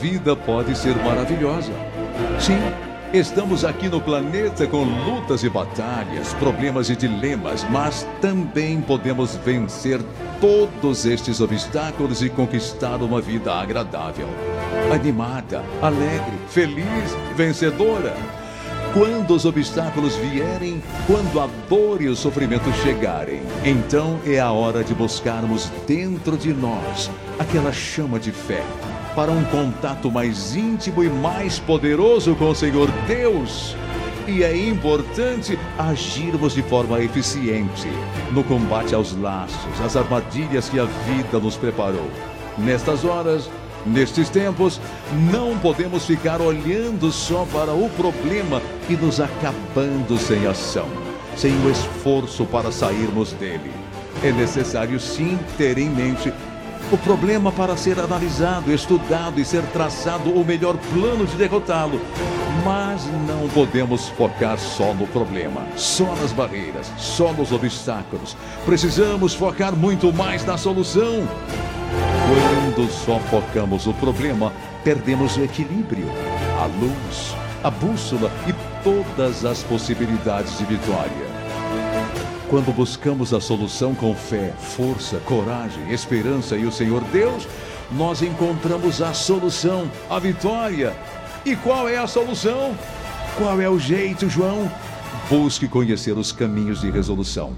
vida pode ser maravilhosa. Sim, estamos aqui no planeta com lutas e batalhas, problemas e dilemas, mas também podemos vencer todos estes obstáculos e conquistar uma vida agradável, animada, alegre, feliz, vencedora. Quando os obstáculos vierem, quando a dor e o sofrimento chegarem, então é a hora de buscarmos dentro de nós aquela chama de fé para um contato mais íntimo e mais poderoso com o Senhor Deus. E é importante agirmos de forma eficiente no combate aos laços, às armadilhas que a vida nos preparou. Nestas horas, Nestes tempos, não podemos ficar olhando só para o problema e nos acabando sem ação, sem o esforço para sairmos dele. É necessário sim ter em mente o problema para ser analisado, estudado e ser traçado o melhor plano de derrotá-lo. Mas não podemos focar só no problema, só nas barreiras, só nos obstáculos. Precisamos focar muito mais na solução. Quando só focamos o problema, perdemos o equilíbrio, a luz, a bússola e todas as possibilidades de vitória. Quando buscamos a solução com fé, força, coragem, esperança e o Senhor Deus, nós encontramos a solução, a vitória. E qual é a solução? Qual é o jeito, João? Busque conhecer os caminhos de resolução.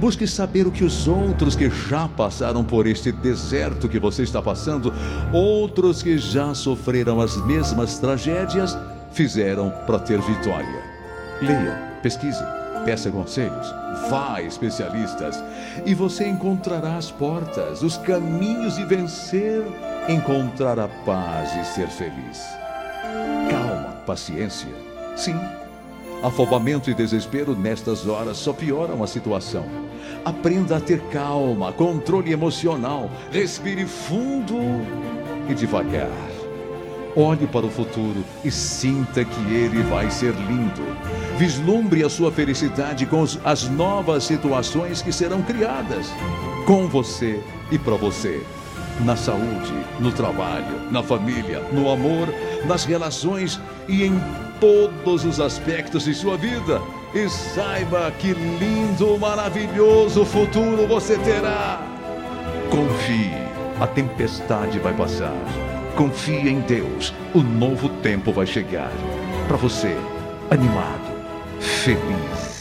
Busque saber o que os outros que já passaram por este deserto que você está passando, outros que já sofreram as mesmas tragédias, fizeram para ter vitória. Leia, pesquise, peça conselhos, vá a especialistas e você encontrará as portas, os caminhos de vencer, encontrar a paz e ser feliz. Calma, paciência. Sim Afobamento e desespero nestas horas só pioram a situação. Aprenda a ter calma, controle emocional, respire fundo e devagar. Olhe para o futuro e sinta que ele vai ser lindo. Vislumbre a sua felicidade com as novas situações que serão criadas com você e para você. Na saúde, no trabalho, na família, no amor, nas relações e em todos os aspectos de sua vida. E saiba que lindo, maravilhoso futuro você terá. Confie, a tempestade vai passar. Confie em Deus, o novo tempo vai chegar. Para você, animado, feliz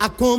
a